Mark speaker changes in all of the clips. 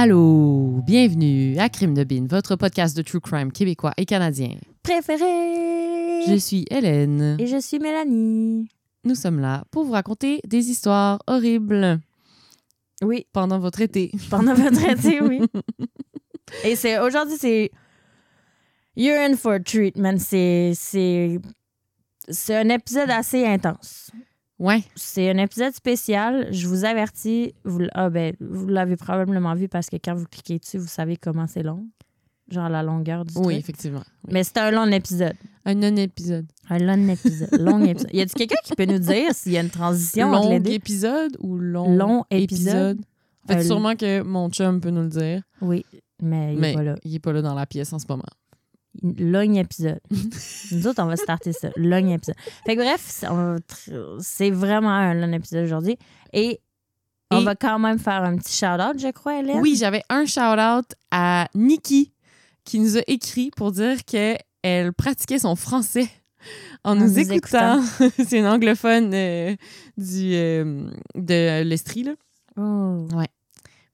Speaker 1: Allô, bienvenue à Crime de Bin, votre podcast de true crime québécois et canadien.
Speaker 2: Préféré.
Speaker 1: Je suis Hélène.
Speaker 2: Et je suis Mélanie.
Speaker 1: Nous sommes là pour vous raconter des histoires horribles
Speaker 2: Oui,
Speaker 1: pendant votre été.
Speaker 2: pendant votre été, oui. Et c'est aujourd'hui, c'est You're in for a treatment. C'est c'est c'est un épisode assez intense.
Speaker 1: Ouais,
Speaker 2: C'est un épisode spécial. Je vous avertis. Vous, ah ben, vous l'avez probablement vu parce que quand vous cliquez dessus, vous savez comment c'est long. Genre la longueur du
Speaker 1: oui,
Speaker 2: truc.
Speaker 1: effectivement. Oui.
Speaker 2: Mais c'est un long épisode.
Speaker 1: Un non-épisode.
Speaker 2: Un long épisode. long épisode. Y a-t-il quelqu'un qui peut nous dire s'il y a une transition entre les
Speaker 1: Long
Speaker 2: deux?
Speaker 1: épisode ou long,
Speaker 2: Long épisode.
Speaker 1: En fait,
Speaker 2: Euh,
Speaker 1: sûrement que mon chum peut nous le dire,
Speaker 2: Oui, mais il est
Speaker 1: mais
Speaker 2: pas là.
Speaker 1: il est pas là dans la pièce en ce moment.
Speaker 2: Long épisode. Nous autres, on va starter ça. Long épisode. Fait que bref, c'est- vraiment un long épisode aujourd'hui. Et, on
Speaker 1: Et-
Speaker 2: va quand même faire un petit shout-out, je crois, Hélène.
Speaker 1: Oui, j'avais un shout-out à Nikki qui nous a écrit pour dire qu'elle pratiquait son français en, nous,
Speaker 2: nous
Speaker 1: écoutant. C'est une anglophone euh, du, euh, de l'Estrie, là.
Speaker 2: Oh.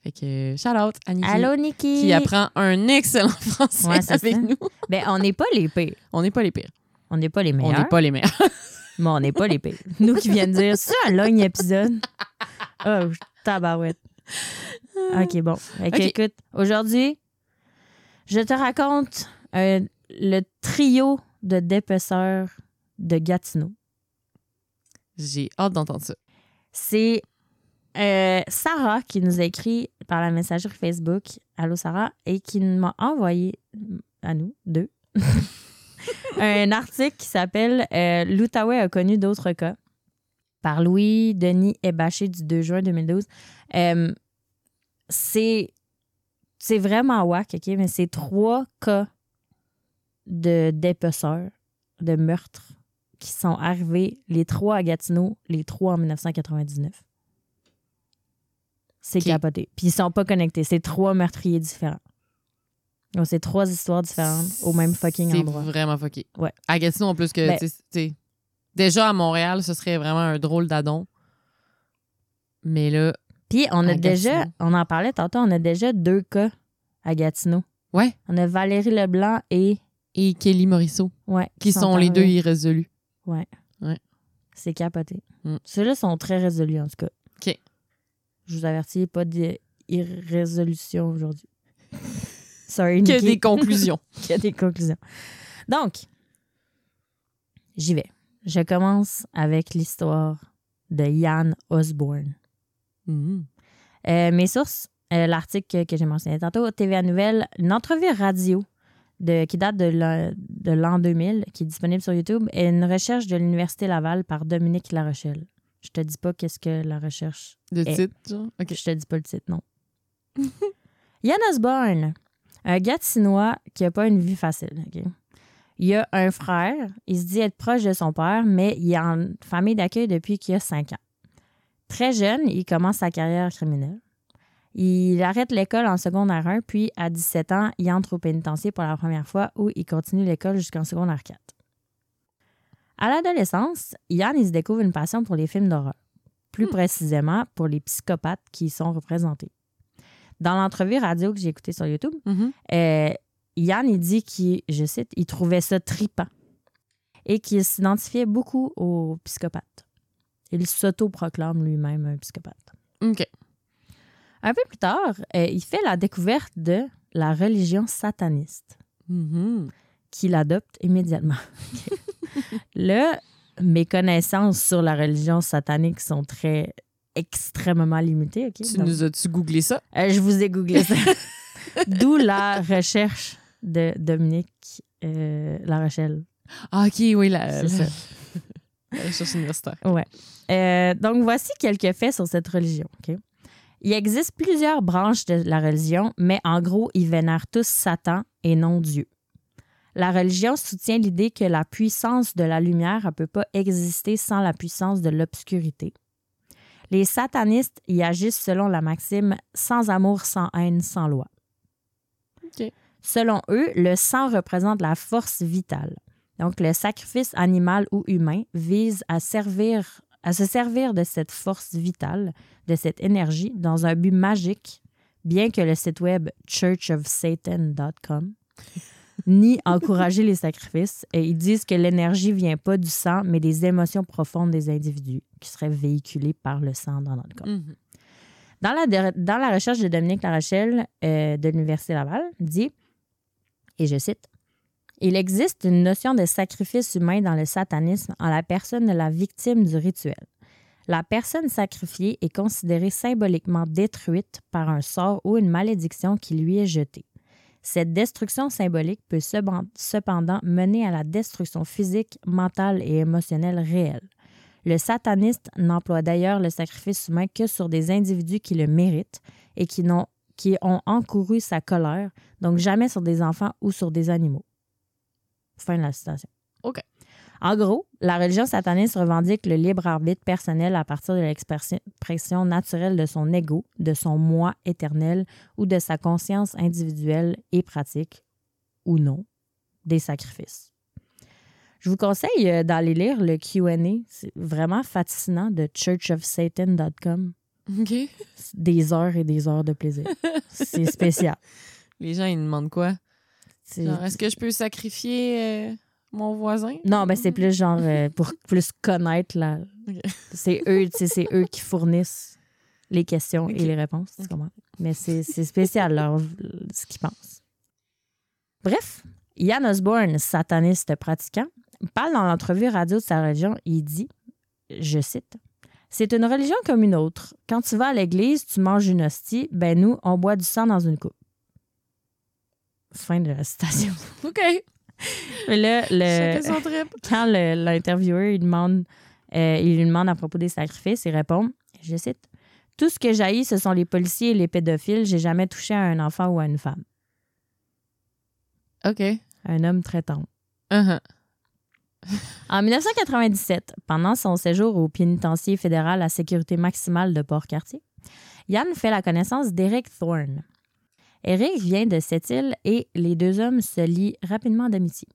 Speaker 1: Fait que shout-out à Nikki
Speaker 2: Allô, Nikki.
Speaker 1: qui apprend un excellent français
Speaker 2: Ouais,
Speaker 1: avec
Speaker 2: ça.
Speaker 1: nous.
Speaker 2: Ben, on n'est pas les pires.
Speaker 1: On n'est pas les pires.
Speaker 2: On n'est pas les
Speaker 1: On
Speaker 2: meilleurs.
Speaker 1: n'est pas les meilleurs.
Speaker 2: Mais on n'est pas les pires. Nous qui viennent dire, c'est un long épisode. Oh, tabarouette. OK, bon. Écoute, aujourd'hui, je te raconte euh, le trio de dépeceurs de Gatineau.
Speaker 1: J'ai hâte d'entendre ça.
Speaker 2: C'est euh, Sarah qui nous a écrit par la messagerie Facebook, Allô Sarah, et qui m'a envoyé à nous, deux, un article qui s'appelle euh, L'Outaouais a connu d'autres cas par Louis Denis Ebaché du 2 juin 2012. Euh, c'est vraiment whack, OK? Mais c'est trois cas de dépeceurs, de meurtres qui sont arrivés, les trois à Gatineau, les trois en 1999. C'est capoté. Puis ils sont pas connectés. C'est trois meurtriers différents. Donc, c'est trois histoires différentes au même fucking endroit.
Speaker 1: C'est vraiment fucké.
Speaker 2: Ouais.
Speaker 1: À Gatineau, en plus que,
Speaker 2: Ben-
Speaker 1: déjà à Montréal, ce serait vraiment un drôle d'adon. Mais là,
Speaker 2: Puis on a déjà,
Speaker 1: Gatineau.
Speaker 2: on en parlait tantôt, on a déjà deux cas à Gatineau.
Speaker 1: ouais.
Speaker 2: On a Valérie Leblanc et.
Speaker 1: Et Kelly Morisseau,
Speaker 2: Ouais.
Speaker 1: qui sont, les deux irrésolus.
Speaker 2: Ouais.
Speaker 1: Ouais.
Speaker 2: C'est capoté.
Speaker 1: Mm.
Speaker 2: Ceux-là sont très résolus, en tout cas.
Speaker 1: OK.
Speaker 2: Je vous avertis, pas d'irrésolution aujourd'hui. Sorry,
Speaker 1: Que
Speaker 2: Nikki.
Speaker 1: des conclusions.
Speaker 2: a des conclusions. Donc, j'y vais. Je commence avec l'histoire de Yann Osborne.
Speaker 1: Mhm.
Speaker 2: Euh, mes sources, euh, l'article que j'ai mentionné tantôt, TVA Nouvelle, une entrevue radio de, qui date de l'an 2000, qui est disponible sur YouTube, et une recherche de l'Université Laval par Dominique Larochelle. Je te dis pas qu'est-ce que la recherche. Eh.
Speaker 1: titre, genre?
Speaker 2: Je te dis pas le titre, non. Yann Osborne, un Gatinois qui a pas une vie facile. Il a un frère, il se dit être proche de son père, mais il est en famille d'accueil depuis qu'il a 5 ans. Très jeune, il commence sa carrière criminelle. Il arrête l'école en secondaire 1, puis à 17 ans, il entre au pénitencier pour la première fois où il continue l'école jusqu'en secondaire 4. À l'adolescence, Yann il se découvre une passion pour les films d'horreur, plus précisément pour les psychopathes qui y sont représentés. Dans l'entrevue radio que j'ai écoutée sur YouTube, euh, Yann, il dit qu'il, je cite, il trouvait ça tripant et qu'il s'identifiait beaucoup aux psychopathes. Il s'auto-proclame lui-même un psychopathe.
Speaker 1: OK.
Speaker 2: Un peu plus tard, euh, il fait la découverte de la religion sataniste,
Speaker 1: Mhm.
Speaker 2: qu'il adopte immédiatement. Là, mes connaissances sur la religion satanique sont très extrêmement limitées.
Speaker 1: Tu
Speaker 2: Donc,
Speaker 1: nous as-tu googlé ça?
Speaker 2: euh, je vous ai googlé ça. D'où la recherche de Dominique euh, La Rochelle.
Speaker 1: Ah, OK, oui, la, recherche universitaire.
Speaker 2: Ouais. Euh, donc, voici quelques faits sur cette religion. ok? Il existe plusieurs branches de la religion, mais en gros, ils vénèrent tous Satan et non Dieu. La religion soutient l'idée que la puissance de la lumière ne peut pas exister sans la puissance de l'obscurité. Les satanistes y agissent selon la maxime sans amour, sans haine, sans loi. Selon eux, le sang représente la force vitale. Donc, le sacrifice animal ou humain vise à, servir, à se servir de cette force vitale, de cette énergie, dans un but magique bien que le site web churchofsatan.com ni encourager les sacrifices. Et ils disent que l'énergie vient pas du sang, mais des émotions profondes des individus qui seraient véhiculées par le sang dans notre corps.
Speaker 1: Mhm.
Speaker 2: Dans la, dans la recherche de Dominique Larochelle euh, de l'Université Laval, dit, et je cite, Il existe une notion de sacrifice humain dans le satanisme en la personne de la victime du rituel. La personne sacrifiée est considérée symboliquement détruite par un sort ou une malédiction qui lui est jetée. Cette destruction symbolique peut cependant mener à la destruction physique, mentale et émotionnelle réelle. Le sataniste n'emploie d'ailleurs le sacrifice humain que sur des individus qui le méritent et qui, n'ont- qui ont encouru sa colère, donc jamais sur des enfants ou sur des animaux. Fin de la citation.
Speaker 1: OK.
Speaker 2: En gros, la religion sataniste revendique le libre arbitre personnel à partir de l'expression naturelle de son ego, de son moi éternel ou de sa conscience individuelle et pratique, ou non, des sacrifices. Je vous conseille euh, d'aller lire le QA. C'est vraiment fascinant de churchofsatan.com.
Speaker 1: OK.
Speaker 2: Des heures et des heures de plaisir. C'est spécial.
Speaker 1: Les gens, ils demandent quoi? Est-ce que je peux sacrifier euh, mon voisin?
Speaker 2: Non, ben c'est plus genre euh, pour plus connaître la. C'est eux, c'est eux qui fournissent les questions et les réponses, tu? Mais c'est c'est spécial leur, ce qu'ils pensent. Bref, Ian Osborne, sataniste pratiquant, parle dans l'entrevue radio de sa religion. Il dit, je cite, C'est une religion comme une autre. Quand tu vas à l'église, tu manges une hostie. Ben nous, on boit du sang dans une coupe. Fin de la citation.
Speaker 1: OK.
Speaker 2: Mais là, le
Speaker 1: Chacun son trip.
Speaker 2: quand l'intervieweur il demande, euh, il lui demande à propos des sacrifices, il répond, je cite, Tout ce que j'haïs, ce sont les policiers et les pédophiles. J'ai jamais touché à un enfant ou à une femme.
Speaker 1: OK.
Speaker 2: Un homme très tendre.
Speaker 1: Uh-huh.
Speaker 2: En 1997, pendant son séjour au pénitencier fédéral à sécurité maximale de Port-Cartier, Yann fait la connaissance d'Eric Thorne. Eric vient de cette île et les deux hommes se lient rapidement d'amitié.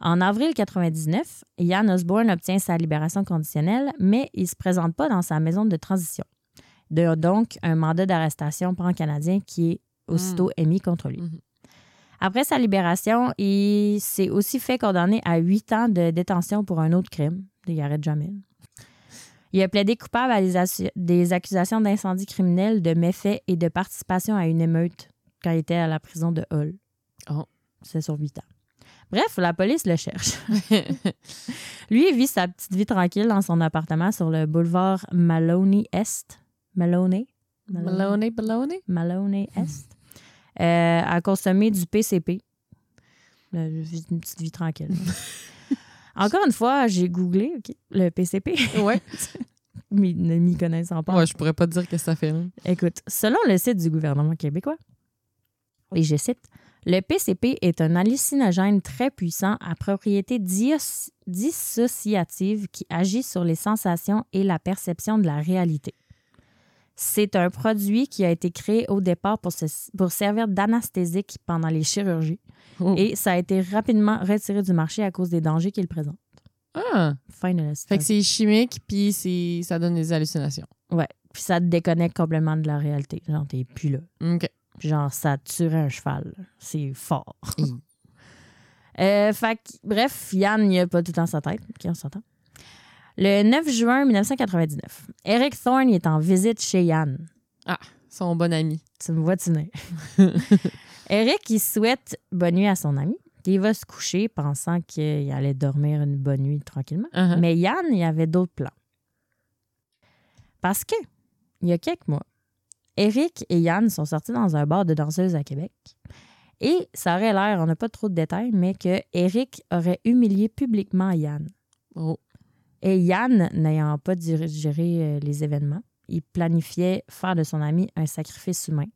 Speaker 2: En avril 99, Yann Osborne obtient sa libération conditionnelle, mais il ne se présente pas dans sa maison de transition. De- donc, un mandat d'arrestation pan-canadien qui est aussitôt émis contre lui.
Speaker 1: Mhm.
Speaker 2: Après sa libération, il s'est aussi fait condamner à huit ans de détention pour un autre crime. Il arrête jamais. Il a plaidé coupable à des, accusations d'incendie criminel, de méfaits et de participation à une émeute quand il était à la prison de Hull.
Speaker 1: Oh.
Speaker 2: C'est sur huit ans. Bref, la police le cherche. Lui, il vit sa petite vie tranquille dans son appartement sur le boulevard Maloney Est. Maloney?
Speaker 1: Maloney, Maloney?
Speaker 2: Maloney Est. Euh, à consommer du PCP. Je vis une petite vie tranquille. Encore une fois, j'ai googlé le PCP,
Speaker 1: Ouais.
Speaker 2: mais ne m'y connaissant pas.
Speaker 1: Ouais, je pourrais pas te dire que ça fait. là.
Speaker 2: Écoute, selon le site du gouvernement québécois, et je cite, le PCP est un hallucinogène très puissant à propriété dissociative qui agit sur les sensations et la perception de la réalité. C'est un produit qui a été créé au départ pour, se- pour servir d'anesthésique pendant les chirurgies
Speaker 1: Oh.
Speaker 2: et ça a été rapidement retiré du marché à cause des dangers qu'il présente.
Speaker 1: Ah!
Speaker 2: Fin de la
Speaker 1: Fait que c'est chimique, puis ça donne des hallucinations.
Speaker 2: Ouais. Puis ça te déconnecte complètement de la réalité. Genre, t'es plus là.
Speaker 1: OK.
Speaker 2: Genre, ça tuerait un cheval. C'est fort. Euh, fait que, bref, Yann, il a pas tout dans sa tête. OK, on s'entend. Le 9 juin 1999, Eric Thorne est en visite chez Yann.
Speaker 1: Son bon ami.
Speaker 2: Tu me vois tenir. Eric, il souhaite bonne nuit à son ami. Il va se coucher pensant qu'il allait dormir une bonne nuit tranquillement.
Speaker 1: Uh-huh.
Speaker 2: Mais Yann, il avait d'autres plans. Parce que, il y a quelques mois, Eric et Yann sont sortis dans un bar de danseuses à Québec. Et ça aurait l'air, on n'a pas trop de détails, mais que Eric aurait humilié publiquement Yann.
Speaker 1: Oh.
Speaker 2: Et Yann, n'ayant pas digéré euh, les événements, il planifiait faire de son ami un sacrifice humain.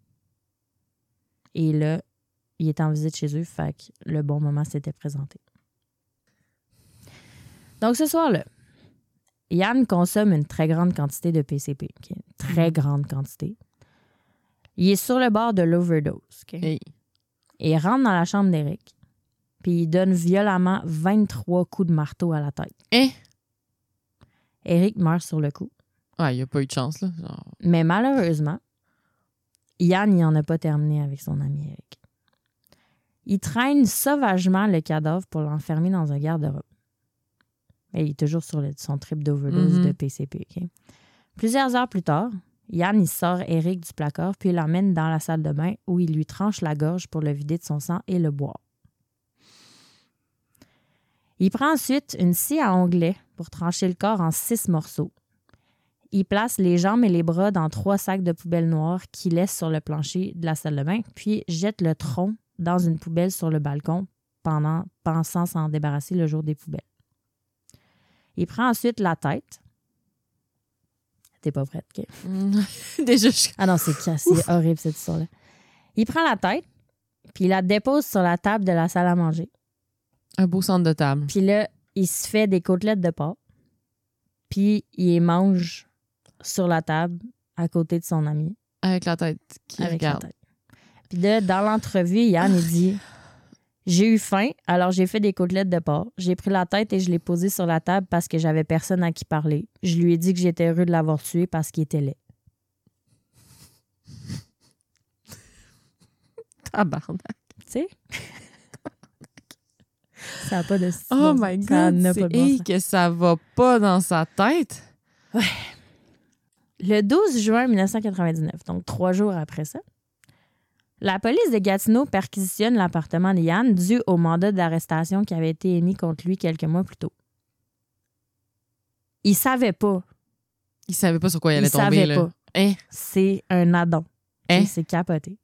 Speaker 2: Et là, il était en visite chez eux, fait que le bon moment s'était présenté. Donc ce soir-là, Yann consomme une très grande quantité de PCP. Une Très grande quantité. Il est sur le bord de l'overdose.
Speaker 1: Hey.
Speaker 2: Et il rentre dans la chambre d'Eric. Puis il donne violemment 23 coups de marteau à la tête.
Speaker 1: Eh!
Speaker 2: Eric meurt sur le coup.
Speaker 1: Ah, il a pas eu de chance, là. Genre,
Speaker 2: Mais malheureusement, Yann n'y en a pas terminé avec son ami Eric. Il traîne sauvagement le cadavre pour l'enfermer dans un garde-robe. Et il est toujours sur le- son trip d'overdose
Speaker 1: Mhm.
Speaker 2: de PCP. Plusieurs heures plus tard, Yann il sort Eric du placard puis l'emmène dans la salle de bain où il lui tranche la gorge pour le vider de son sang et le boire. Il prend ensuite une scie à onglet pour trancher le corps en six morceaux. Il place les jambes et les bras dans trois sacs de poubelle noire qu'il laisse sur le plancher de la salle de bain, puis jette le tronc dans une poubelle sur le balcon pendant pensant s'en débarrasser le jour des poubelles. Il prend ensuite la tête. T'es pas prête, OK?
Speaker 1: Déjà, je...
Speaker 2: Ah non, c'est c'est horrible cette histoire-là. Il prend la tête, puis il la dépose sur la table de la salle à manger.
Speaker 1: Un beau centre de table.
Speaker 2: Puis là, il se fait des côtelettes de porc, puis il les mange sur la table à côté de son ami.
Speaker 1: Avec la tête qui
Speaker 2: avec la tête. Puis là, dans l'entrevue, Yann, il dit J'ai eu faim, alors j'ai fait des côtelettes de porc. J'ai pris la tête et je l'ai posée sur la table parce que j'avais personne à qui parler. Je lui ai dit que j'étais heureux de l'avoir tué parce qu'il était laid.
Speaker 1: Tabarnak.
Speaker 2: Tu sais? Ça n'a pas de
Speaker 1: Oh
Speaker 2: bon
Speaker 1: my
Speaker 2: sens. Ça
Speaker 1: God. c'est-
Speaker 2: pas de bon
Speaker 1: hey,
Speaker 2: sens.
Speaker 1: que ça va pas dans sa tête.
Speaker 2: Le 12 juin 1999, donc trois jours après ça, la police de Gatineau perquisitionne l'appartement de Yann dû au mandat d'arrestation qui avait été émis contre lui quelques mois plus tôt. Il savait pas.
Speaker 1: Il savait pas sur quoi il
Speaker 2: Il
Speaker 1: allait tomber.
Speaker 2: savait
Speaker 1: là.
Speaker 2: pas.
Speaker 1: Hein?
Speaker 2: C'est un addon.
Speaker 1: Hein?
Speaker 2: Il s'est capoté.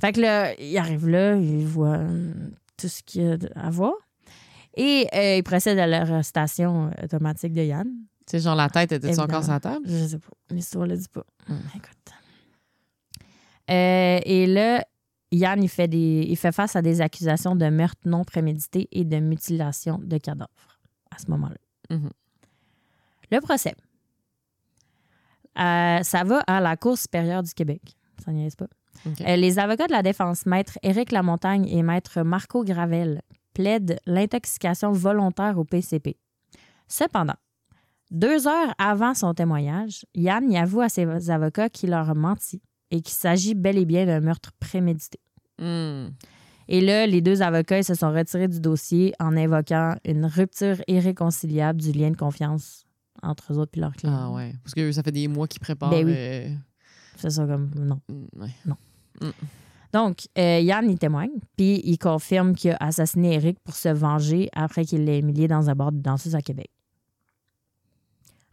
Speaker 2: Fait que là, il arrive là, il voit tout ce qu'il y a à voir. Et euh, il procède à l'arrestation euh, automatique de Yann.
Speaker 1: Tu sais, genre la tête était
Speaker 2: Évidemment.
Speaker 1: encore sur la table?
Speaker 2: Je sais pas. L'histoire le dit pas.
Speaker 1: Hmm.
Speaker 2: Écoute. Euh, et là, Yann, il fait, des, il fait face à des accusations de meurtre non prémédité et de mutilation de cadavres à ce moment-là.
Speaker 1: Mhm.
Speaker 2: Le procès. Euh, ça va à la Cour supérieure du Québec. Ça niaise pas. Euh, les avocats de la défense, maître Éric Lamontagne et maître Marco Gravel, plaident l'intoxication volontaire au PCP. Cependant, deux heures avant son témoignage, Yann y avoue à ses avocats qu'il leur a menti et qu'il s'agit bel et bien d'un meurtre prémédité.
Speaker 1: Hmm.
Speaker 2: Et là, les deux avocats ils se sont retirés du dossier en invoquant une rupture irréconciliable du lien de confiance entre eux autres et leurs clients.
Speaker 1: Ah ouais. Parce que ça fait des mois qu'ils préparent.
Speaker 2: Ben oui. C'est ça comme non.
Speaker 1: hmm, ouais.
Speaker 2: Donc, euh, Yann, il témoigne, puis il confirme qu'il a assassiné Eric pour se venger après qu'il l'ait humilié dans un bar de danseuse à Québec.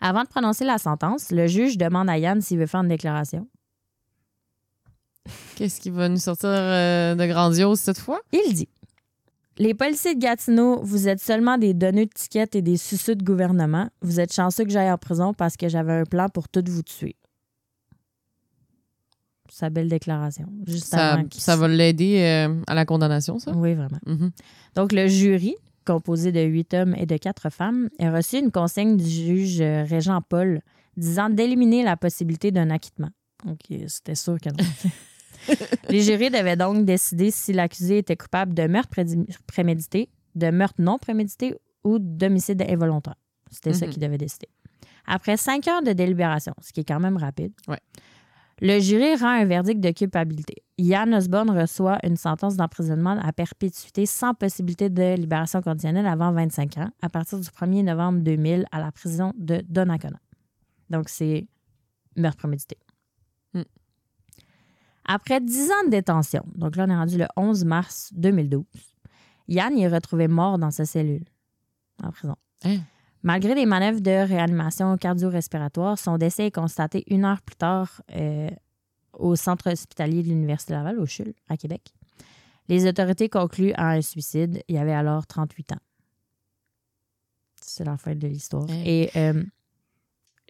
Speaker 2: Avant de prononcer la sentence, le juge demande à Yann s'il veut faire une déclaration.
Speaker 1: Qu'est-ce qui va nous sortir euh, de grandiose cette fois?
Speaker 2: Il dit Les policiers de Gatineau, vous êtes seulement des donneux de tickets et des suceux de gouvernement. Vous êtes chanceux que j'aille en prison parce que j'avais un plan pour tout vous tuer. Sa belle déclaration. Juste
Speaker 1: Ça,
Speaker 2: avant
Speaker 1: va l'aider euh, à la condamnation, ça?
Speaker 2: Oui, vraiment.
Speaker 1: Mhm.
Speaker 2: Donc, le jury, composé de huit hommes et de quatre femmes, a reçu une consigne du juge euh, Régent Paul disant d'éliminer la possibilité d'un acquittement. Donc, euh, c'était sûr que non. Les jurés devaient donc décider si l'accusé était coupable de meurtre prémédité, de meurtre non prémédité ou d'homicide involontaire. C'était ça
Speaker 1: Mhm.
Speaker 2: qu'ils devaient décider. Après cinq heures de délibération, ce qui est quand même rapide,
Speaker 1: Ouais.
Speaker 2: Le jury rend un verdict de culpabilité. Yann Osborne reçoit une sentence d'emprisonnement à perpétuité sans possibilité de libération conditionnelle avant 25 ans, à partir du 1er novembre 2000 à la prison de Donnacona. Donc, c'est meurtre prémédité.
Speaker 1: Hmm.
Speaker 2: Après 10 ans de détention, donc là, on est rendu le 11 mars 2012, Yann y est retrouvé mort dans sa cellule en prison.
Speaker 1: Hein?
Speaker 2: Malgré les manœuvres de réanimation cardio-respiratoire, son décès est constaté une heure plus tard euh, au centre hospitalier de l'Université Laval, au CHUL, à Québec. Les autorités concluent à un suicide. Il avait alors 38 ans. C'est la fin de l'histoire. Et euh,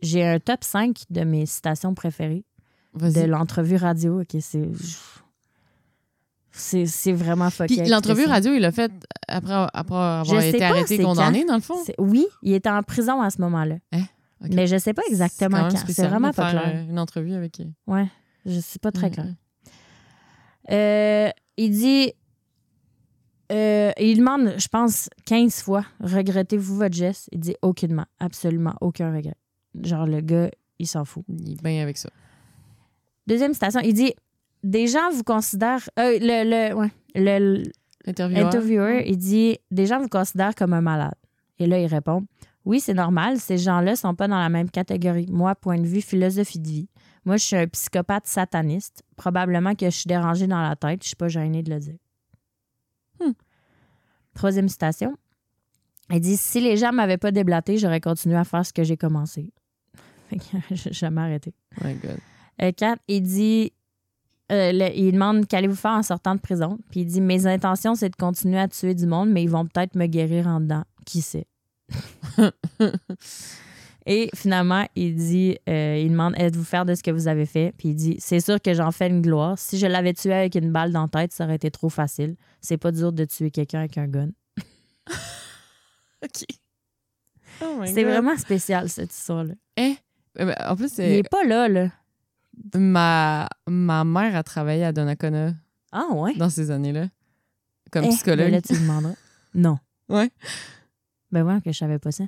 Speaker 2: j'ai un top 5 de mes citations préférées de l'entrevue radio. Ok, c'est... C'est, vraiment fucké.
Speaker 1: L'entrevue radio, il l'a fait après, après avoir
Speaker 2: Je
Speaker 1: été arrêté, condamné,
Speaker 2: quand.
Speaker 1: dans le fond?
Speaker 2: Oui, il était en prison à ce moment-là.
Speaker 1: Ok.
Speaker 2: Mais je sais pas exactement
Speaker 1: quand.
Speaker 2: C'est vraiment pas
Speaker 1: faire,
Speaker 2: clair.
Speaker 1: euh, une entrevue avec. euh,
Speaker 2: Ouais, je sais pas très
Speaker 1: mm,
Speaker 2: clair. Euh, il dit. euh, il demande, je pense, 15 fois regrettez-vous votre geste? Il dit aucunement, absolument aucun regret. Genre, le gars, il s'en fout.
Speaker 1: Il est bien avec ça.
Speaker 2: Deuxième citation, il dit Des gens vous considèrent. euh, le, le, ouais, le,
Speaker 1: Intervieweur.
Speaker 2: Interviewer, il dit Des gens vous considèrent comme un malade. Et là, il répond Oui, c'est normal, ces gens-là sont pas dans la même catégorie. Moi, point de vue philosophie de vie, moi, je suis un psychopathe sataniste. Probablement que je suis dérangé dans la tête, je suis pas gêné de le dire.
Speaker 1: Hmm.
Speaker 2: Troisième citation. Il dit Si les gens m'avaient pas déblaté, j'aurais continué à faire ce que j'ai commencé. Fait que j'ai jamais arrêté.
Speaker 1: Oh my God.
Speaker 2: Euh, Kat, il dit, euh, le- il demande qu'allez-vous faire en sortant de prison? Puis il dit, mes intentions, c'est de continuer à tuer du monde, mais ils vont peut-être me guérir en dedans. Qui sait? Et finalement, il dit, euh, il demande, êtes-vous faire de ce que vous avez fait? Puis il dit, c'est sûr que j'en fais une gloire. Si je l'avais tué avec une balle dans la tête, ça aurait été trop facile. C'est pas dur de tuer quelqu'un avec un gun.
Speaker 1: OK. Oh
Speaker 2: C'est vraiment spécial, cette histoire-là.
Speaker 1: Ben, en plus,
Speaker 2: Il
Speaker 1: c'est
Speaker 2: est pas là, là.
Speaker 1: Ma, ma mère a travaillé à Donnacona
Speaker 2: Ah, ouais?
Speaker 1: dans ces années-là. Comme
Speaker 2: Eh,
Speaker 1: psychologue.
Speaker 2: ben là, tu lui demanderas. Non.
Speaker 1: Ouais.
Speaker 2: Ben ouais, que je savais pas ça.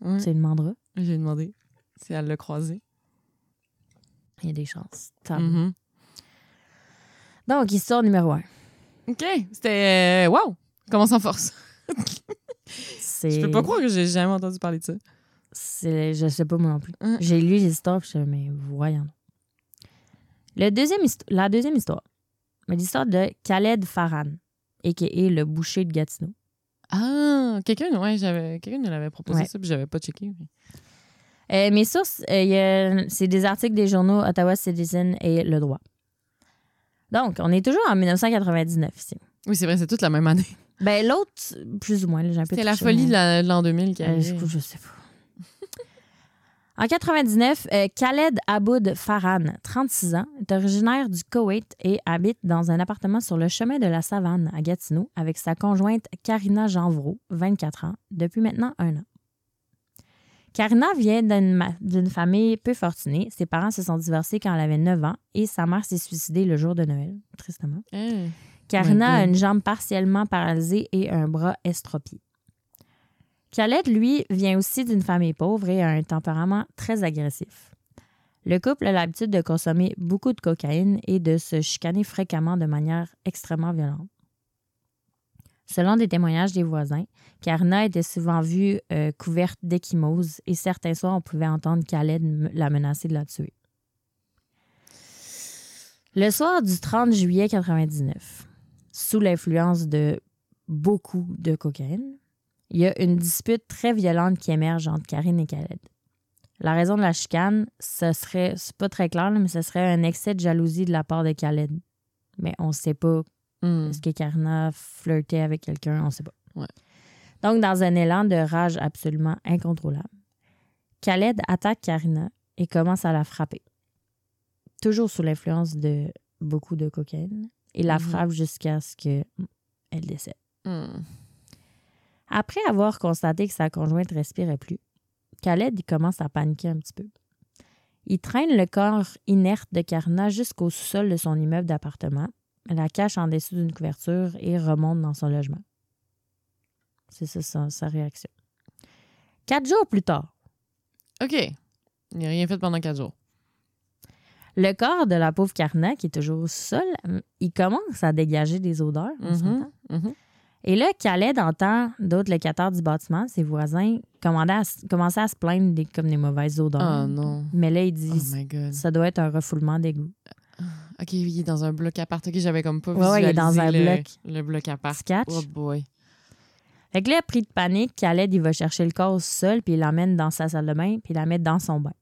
Speaker 1: Ouais.
Speaker 2: Tu lui demanderas.
Speaker 1: J'ai demandé si elle l'a croisé.
Speaker 2: Il y a des chances.
Speaker 1: Mhm.
Speaker 2: Donc, histoire numéro un.
Speaker 1: OK. C'était. euh, Wow! Commence en force. Je peux pas croire que j'ai jamais entendu parler de ça.
Speaker 2: C'est, je sais pas moi non plus.
Speaker 1: Hein?
Speaker 2: J'ai lu les histoires, puis je me mais voyons. Le deuxième la deuxième histoire, c'est l'histoire de Khaled Farhan, a.k.a. le boucher de Gatineau.
Speaker 1: Ah, quelqu'un, ouais, j'avais, quelqu'un nous l'avait proposé
Speaker 2: Ouais.
Speaker 1: ça, puis j'avais pas checké. mais-
Speaker 2: Euh, mes sources, euh, a- c'est des articles des journaux Ottawa Citizen et Le Droit. Donc, on est toujours en 1999 ici.
Speaker 1: Oui, c'est vrai, c'est toute la même année.
Speaker 2: Ben, l'autre, plus ou moins, j'ai un peu
Speaker 1: C'était la folie de la- de l'an 2000 qui
Speaker 2: Euh, écoute, je sais pas. En 99, euh, Khaled Aboud Farhan, 36 ans, est originaire du Koweït et habite dans un appartement sur le chemin de la Savane à Gatineau avec sa conjointe Karina Janvreau, 24 ans, depuis maintenant un an. Karina vient d'une famille peu fortunée. Ses parents se sont divorcés quand elle avait 9 ans et sa mère s'est suicidée le jour de Noël, tristement.
Speaker 1: Eh.
Speaker 2: Karina a une jambe partiellement paralysée et un bras estropié. Khaled, lui, vient aussi d'une famille pauvre et a un tempérament très agressif. Le couple a l'habitude de consommer beaucoup de cocaïne et de se chicaner fréquemment de manière extrêmement violente. Selon des témoignages des voisins, Karina était souvent vue euh, couverte d'échymose et certains soirs, on pouvait entendre Khaled la menacer de la tuer. Le soir du 30 juillet 99, sous l'influence de beaucoup de cocaïne, il y a une dispute très violente qui émerge entre Karine et Khaled. La raison de la chicane, ce serait, c'est pas très clair, mais ce serait un excès de jalousie de la part de Khaled. Mais on sait pas
Speaker 1: Hmm.
Speaker 2: est-ce que Karina flirtait avec quelqu'un, on sait pas.
Speaker 1: Ouais.
Speaker 2: Donc, dans un élan de rage absolument incontrôlable, Khaled attaque Karina et commence à la frapper. Toujours sous l'influence de beaucoup de cocaïne, et la
Speaker 1: Mhm.
Speaker 2: frappe jusqu'à ce qu'elle décède.
Speaker 1: Hmm.
Speaker 2: Après avoir constaté que sa conjointe respirait plus, Khaled commence à paniquer un petit peu. Il traîne le corps inerte de Karina jusqu'au sous-sol de son immeuble d'appartement, la cache en dessous d'une couverture et remonte dans son logement. C'est ça sa, sa réaction. Quatre jours plus tard,
Speaker 1: OK. Il n'a rien fait pendant quatre jours.
Speaker 2: le corps de la pauvre Karina, qui est toujours au sol, il commence à dégager des odeurs.
Speaker 1: Mhm,
Speaker 2: s'entend?
Speaker 1: mhm.
Speaker 2: Et là, Khaled entend d'autres locataires du bâtiment, ses voisins, à commencer à se plaindre des, comme des mauvaises odeurs.
Speaker 1: Oh non.
Speaker 2: Mais là, il dit
Speaker 1: Oh my God.
Speaker 2: ça doit être un refoulement d'égout.
Speaker 1: OK, il est dans un bloc appart. OK, j'avais comme pas
Speaker 2: Ouais, ouais, il est dans un
Speaker 1: le,
Speaker 2: bloc.
Speaker 1: le bloc appart.
Speaker 2: Sketch.
Speaker 1: Oh boy.
Speaker 2: Fait que là, pris de panique, Khaled, il va chercher le corps sol, puis il l'emmène dans sa salle de bain, puis il la met dans son bain.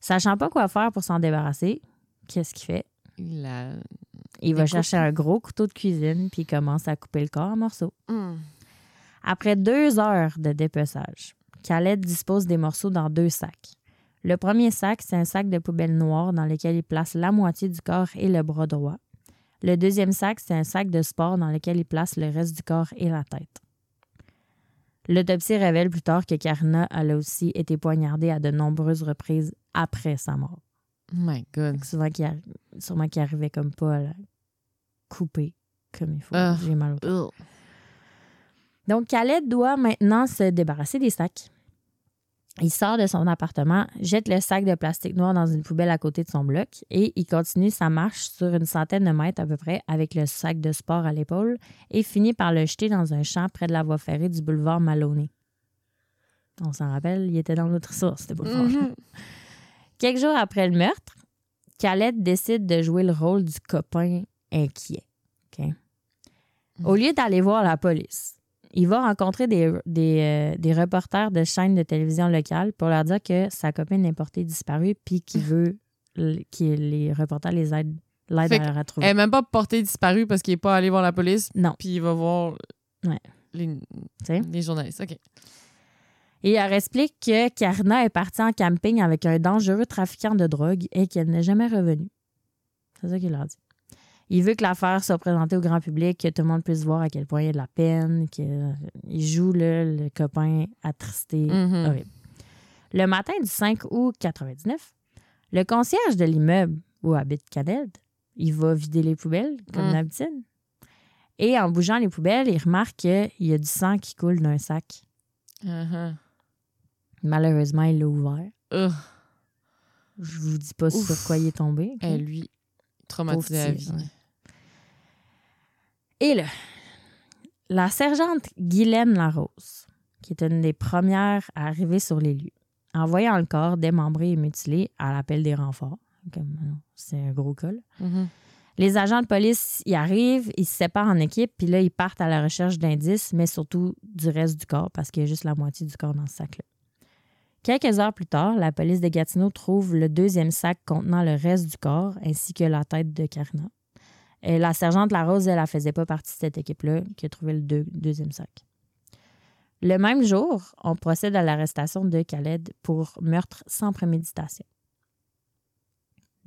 Speaker 2: Sachant pas quoi faire pour s'en débarrasser, qu'est-ce qu'il fait?
Speaker 1: Il a...
Speaker 2: Il va chercher un gros couteau de cuisine, puis il commence à couper le corps en morceaux.
Speaker 1: Hmm.
Speaker 2: Après deux heures de dépeçage, Khaled dispose des morceaux dans deux sacs. Le premier sac, c'est un sac de poubelle noir dans lequel il place la moitié du corps et le bras droit. Le deuxième sac, c'est un sac de sport dans lequel il place le reste du corps et la tête. L'autopsie révèle plus tard que Karina elle a aussi été poignardée à de nombreuses reprises après sa mort.
Speaker 1: Oh my God.
Speaker 2: Souvent qu'il arrivait comme pas couper comme il faut.
Speaker 1: Ah.
Speaker 2: J'ai mal au donc, Khaled doit maintenant se débarrasser des sacs. Il sort de son appartement, jette le sac de plastique noir dans une poubelle à côté de son bloc et il continue sa marche sur une centaine de mètres à peu près avec le sac de sport à l'épaule et finit par le jeter dans un champ près de la voie ferrée du boulevard Maloney. On s'en rappelle, il était dans l'autre source, ce boulevard.
Speaker 1: Mhm.
Speaker 2: Quelques jours après le meurtre, Khaled décide de jouer le rôle du copain inquiet. OK? Au lieu d'aller voir la police, il va rencontrer des, des, euh, des reporters de chaînes de télévision locales pour leur dire que sa copine est portée disparue puis qu'il veut que les reporters les aident, l'aident à la
Speaker 1: Elle
Speaker 2: retrouver.
Speaker 1: est même pas portée disparue parce qu'il est pas allé voir la police,
Speaker 2: Non.
Speaker 1: puis il va voir
Speaker 2: Ouais.
Speaker 1: les, journalistes. OK.
Speaker 2: Et elle explique que Karina est partie en camping avec un dangereux trafiquant de drogue et qu'elle n'est jamais revenue. C'est ça qu'il leur dit. Il veut que l'affaire soit présentée au grand public, que tout le monde puisse voir à quel point il y a de la peine, qu'il joue là, le copain attristé.
Speaker 1: Mhm.
Speaker 2: Horrible. Le matin du 5 août 99, le concierge de l'immeuble où habite Khaled, il va vider les poubelles, comme
Speaker 1: Mm.
Speaker 2: d'habitude. Et en bougeant les poubelles, il remarque qu'il y a du sang qui coule d'un sac.
Speaker 1: Uh-huh.
Speaker 2: Malheureusement, il l'a ouvert.
Speaker 1: Ugh.
Speaker 2: Je vous dis pas
Speaker 1: Ouf.
Speaker 2: sur quoi il est tombé.
Speaker 1: Eh, lui, traumatisé à vie.
Speaker 2: ouais. Et là, la sergente Guylaine Larose, qui est une des premières à arriver sur les lieux, en voyant le corps démembré et mutilé à l'appel des renforts, comme, euh, c'est un gros cas, là.
Speaker 1: Mhm.
Speaker 2: les agents de police y arrivent, ils se séparent en équipe, puis là, ils partent à la recherche d'indices, mais surtout du reste du corps, parce qu'il y a juste la moitié du corps dans ce sac-là. Quelques heures plus tard, la police de Gatineau trouve le deuxième sac contenant le reste du corps, ainsi que la tête de Karina. Et la sergente Larose, elle, ne faisait pas partie de cette équipe-là qui a trouvé le deux- deuxième sac. Le même jour, on procède à l'arrestation de Khaled pour meurtre sans préméditation.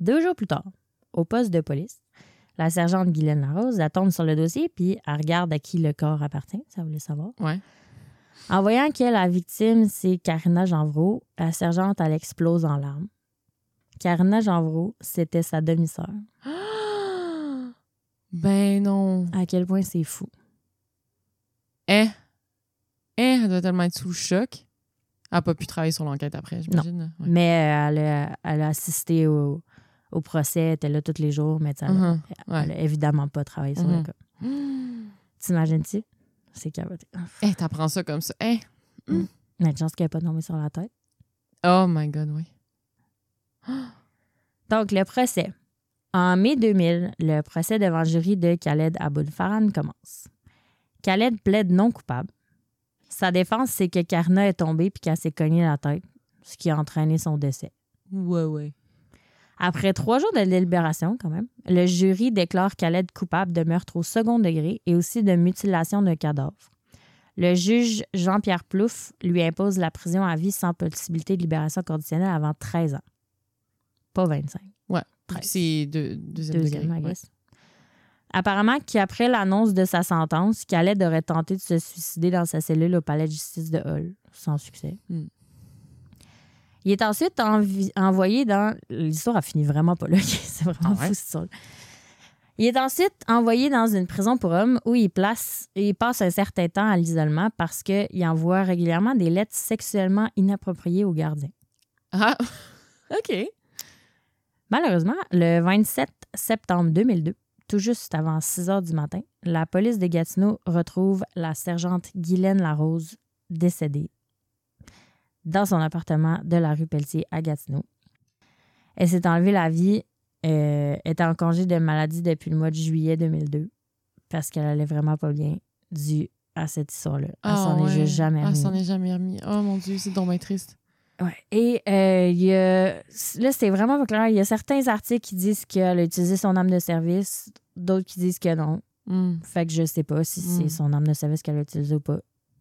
Speaker 2: Deux jours plus tard, au poste de police, la sergente Guylaine Larose, elle tombe sur le dossier puis elle regarde à qui le corps appartient, ça voulait savoir.
Speaker 1: Ouais.
Speaker 2: En voyant que la victime, c'est Karina Janvreau, la sergente, elle explose en larmes. Karina Janvreau, c'était sa demi-sœur.
Speaker 1: Ben non.
Speaker 2: À quel point c'est fou.
Speaker 1: Eh. Eh, elle doit tellement être sous le choc. Elle n'a pas pu travailler sur l'enquête après, j'imagine. Ouais.
Speaker 2: Mais euh, elle a, elle a assisté au, au procès, elle était là tous les jours, mais elle,
Speaker 1: Mhm.
Speaker 2: elle a évidemment pas travaillé sur le
Speaker 1: Mhm.
Speaker 2: cas. T'imagines-tu? C'est caboté.
Speaker 1: Eh, t'apprends ça comme ça. Eh.
Speaker 2: Il y a de chance qu'elle n'est pas tombée sur la tête.
Speaker 1: Oh my God, oui.
Speaker 2: Donc, le procès. En mai 2000, le procès devant le jury de Khaled Aboul Farhan commence. Khaled plaide non coupable. Sa défense, c'est que Karna est tombée puis qu'elle s'est cognée la tête, ce qui a entraîné son décès.
Speaker 1: Ouais, ouais.
Speaker 2: Après trois jours de délibération, quand même, le jury déclare Khaled coupable de meurtre au second degré et aussi de mutilation d'un cadavre. Le juge Jean-Pierre Plouffe lui impose la prison à vie sans possibilité de libération conditionnelle avant 13 ans. Pas 25.
Speaker 1: Ouais. C'est deux, deuxième,
Speaker 2: Deuxième,
Speaker 1: degré.
Speaker 2: I
Speaker 1: ouais.
Speaker 2: guess. Apparemment qu'après l'annonce de sa sentence, Khaled aurait tenté de se suicider dans sa cellule au palais de justice de Hull, sans succès.
Speaker 1: Hmm.
Speaker 2: Il est ensuite envi- envoyé dans... L'histoire a fini vraiment pas là. C'est vraiment
Speaker 1: Ah ouais?
Speaker 2: fou, cette histoire Il est ensuite envoyé dans une prison pour hommes où il, place, il passe un certain temps à l'isolement parce qu'il envoie régulièrement des lettres sexuellement inappropriées aux gardiens.
Speaker 1: Ah, OK.
Speaker 2: Malheureusement, le 27 septembre 2002, tout juste avant 6 heures du matin, la police de Gatineau retrouve la sergente Guylaine Larose décédée dans son appartement de la rue Pelletier à Gatineau. Elle s'est enlevée la vie, euh, était en congé de maladie depuis le mois de juillet 2002 parce qu'elle allait vraiment pas bien dû à cette histoire-là. Elle
Speaker 1: Ah,
Speaker 2: s'en est
Speaker 1: ouais.
Speaker 2: juste jamais
Speaker 1: Ah,
Speaker 2: remise.
Speaker 1: s'en est jamais remis. Oh mon Dieu, c'est donc bien triste.
Speaker 2: Ouais. Et euh, il y a, là, c'est vraiment pas clair. Il y a certains articles qui disent qu'elle a utilisé son âme de service, d'autres qui disent que non.
Speaker 1: Hmm.
Speaker 2: Fait que je sais pas si
Speaker 1: Mm.
Speaker 2: c'est son âme de service qu'elle a utilisé ou pas.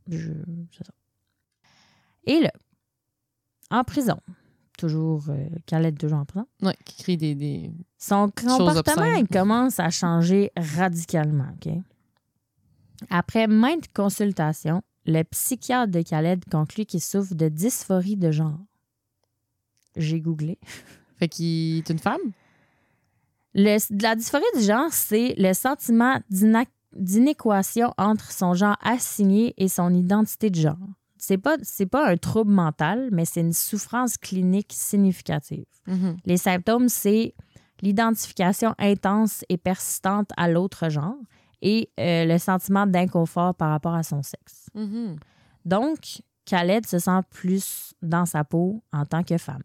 Speaker 2: Je... C'est ça. Et là, en prison, toujours, euh, Khaled toujours en prison,
Speaker 1: Ouais, qui crée des. des...
Speaker 2: son comportement il commence à changer radicalement. OK? Après maintes consultations, le psychiatre de Khaled conclut qu'il souffre de dysphorie de genre. J'ai googlé.
Speaker 1: Fait qu'il est une femme?
Speaker 2: Le- la dysphorie du genre, c'est le sentiment d'inéquation entre son genre assigné et son identité de genre. c'est pas, c'est pas un trouble mental, mais c'est une souffrance clinique significative.
Speaker 1: Mhm.
Speaker 2: Les symptômes, c'est l'identification intense et persistante à l'autre genre et euh, le sentiment d'inconfort par rapport à son sexe.
Speaker 1: Mhm.
Speaker 2: Donc, Khaled se sent plus dans sa peau en tant que femme.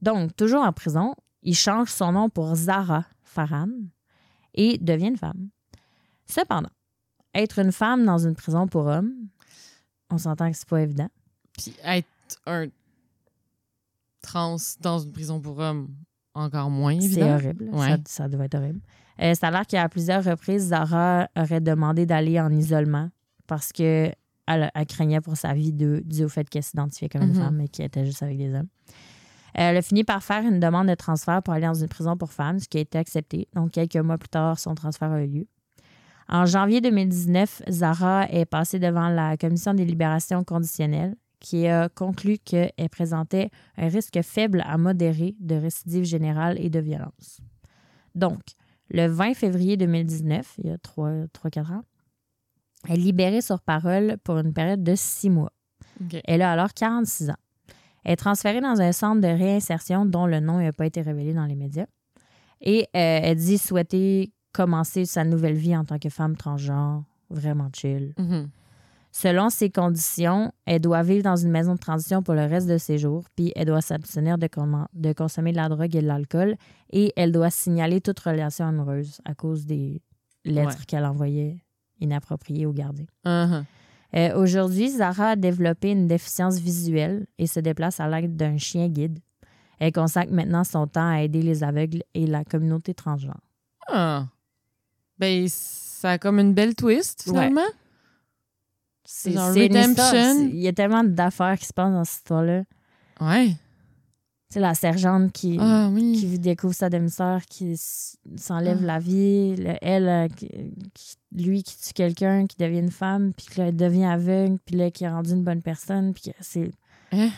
Speaker 2: Donc, toujours en prison, il change son nom pour Zara Farhan et devient une femme. Cependant, être une femme dans une prison pour hommes, on s'entend que c'est pas évident.
Speaker 1: Puis être un trans dans une prison pour hommes, encore moins
Speaker 2: C'est
Speaker 1: évident.
Speaker 2: horrible.
Speaker 1: Ouais.
Speaker 2: Ça, ça doit être horrible. Euh, ça a l'air qu'à plusieurs reprises, Zara aurait demandé d'aller en isolement parce que elle, elle craignait pour sa vie de, dû au fait qu'elle s'identifiait comme une
Speaker 1: Mhm.
Speaker 2: femme et qu'elle était juste avec des hommes. Elle a fini par faire une demande de transfert pour aller dans une prison pour femmes, ce qui a été accepté. Donc, quelques mois plus tard, son transfert a eu lieu. En janvier 2019, Zara est passée devant la Commission des libérations conditionnelles qui a conclu qu'elle présentait un risque faible à modéré de récidive générale et de violence. Donc, le 20 février 2019, il y a 3-4 ans, elle est libérée sur parole pour une période de six mois. Elle a alors 46 ans. Elle est transférée dans un centre de réinsertion dont le nom n'a pas été révélé dans les médias. Et euh, elle dit souhaiter commencer sa nouvelle vie en tant que femme transgenre, vraiment chill.
Speaker 1: Mhm.
Speaker 2: Selon ses conditions, elle doit vivre dans une maison de transition pour le reste de ses jours, puis elle doit s'abstenir de, consommer de la drogue et de l'alcool, et elle doit signaler toute relation amoureuse à cause des lettres
Speaker 1: Ouais.
Speaker 2: qu'elle envoyait inappropriées aux gardiens.
Speaker 1: Mhm.
Speaker 2: Euh, Aujourd'hui, Zara a développé une déficience visuelle et se déplace à l'aide d'un chien guide. Elle consacre maintenant son temps à aider les aveugles et la communauté transgenre.
Speaker 1: Ah. Ben, ça a comme une belle twist, finalement.
Speaker 2: C'est
Speaker 1: Redemption.
Speaker 2: Il y a tellement d'affaires qui se passent dans cette histoire-là.
Speaker 1: Ouais.
Speaker 2: Tu sais, la sergente qui,
Speaker 1: Ah oui.
Speaker 2: qui découvre sa demi-sœur, qui s'enlève
Speaker 1: Ah.
Speaker 2: la vie, le- elle, euh, qui- lui qui tue quelqu'un, qui devient une femme, puis qui devient aveugle, puis là, qui est rendu une bonne personne, puis c'est...
Speaker 1: Hein?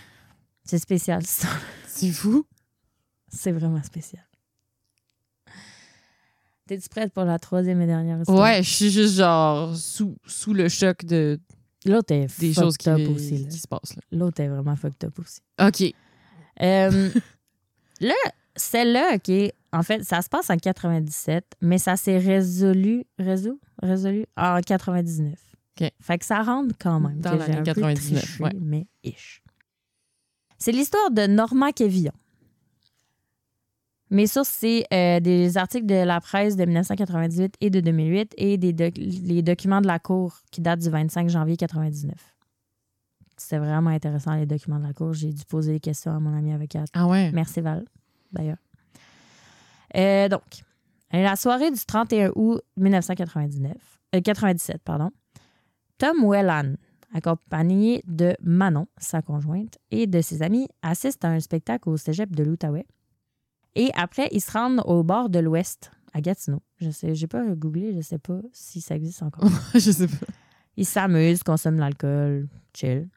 Speaker 2: C'est spécial, ça.
Speaker 1: C'est fou.
Speaker 2: C'est vraiment spécial. T'es-tu prête pour la troisième et dernière histoire?
Speaker 1: Ouais, je suis juste genre sous, sous le choc de,
Speaker 2: L'autre est
Speaker 1: des
Speaker 2: fucked
Speaker 1: choses qui,
Speaker 2: up aussi. là.
Speaker 1: qui se passent. Là.
Speaker 2: L'autre est vraiment fucked up aussi.
Speaker 1: OK.
Speaker 2: Euh, là, celle-là, OK, en fait, ça se passe en 97, mais ça s'est résolu, résolu, résolu en 99.
Speaker 1: OK.
Speaker 2: Fait que ça rentre quand même.
Speaker 1: Dans
Speaker 2: que j'ai
Speaker 1: l'année
Speaker 2: un peu
Speaker 1: 99,
Speaker 2: triché,
Speaker 1: ouais.
Speaker 2: mais ish. C'est l'histoire de Normand Quévillon. Mes sources, c'est euh, des articles de la presse de 1998 et de 2008 et des doc- les documents de la Cour qui datent du 25 janvier 99. C'était vraiment intéressant, les documents de la Cour. J'ai dû poser des questions à mon ami avocate.
Speaker 1: Ah ouais?
Speaker 2: Merci Val, d'ailleurs. Euh, donc, la soirée du 31 août 1999, euh, 97, pardon, Tom Whelan, accompagné de Manon, sa conjointe, et de ses amis, assiste à un spectacle au cégep de l'Outaouais. Et après, ils se rendent au bord de l'Ouest, à Gatineau. Je sais, j'ai pas googlé, je sais pas si ça existe encore.
Speaker 1: je sais pas.
Speaker 2: Ils s'amusent, consomment de l'alcool, chill.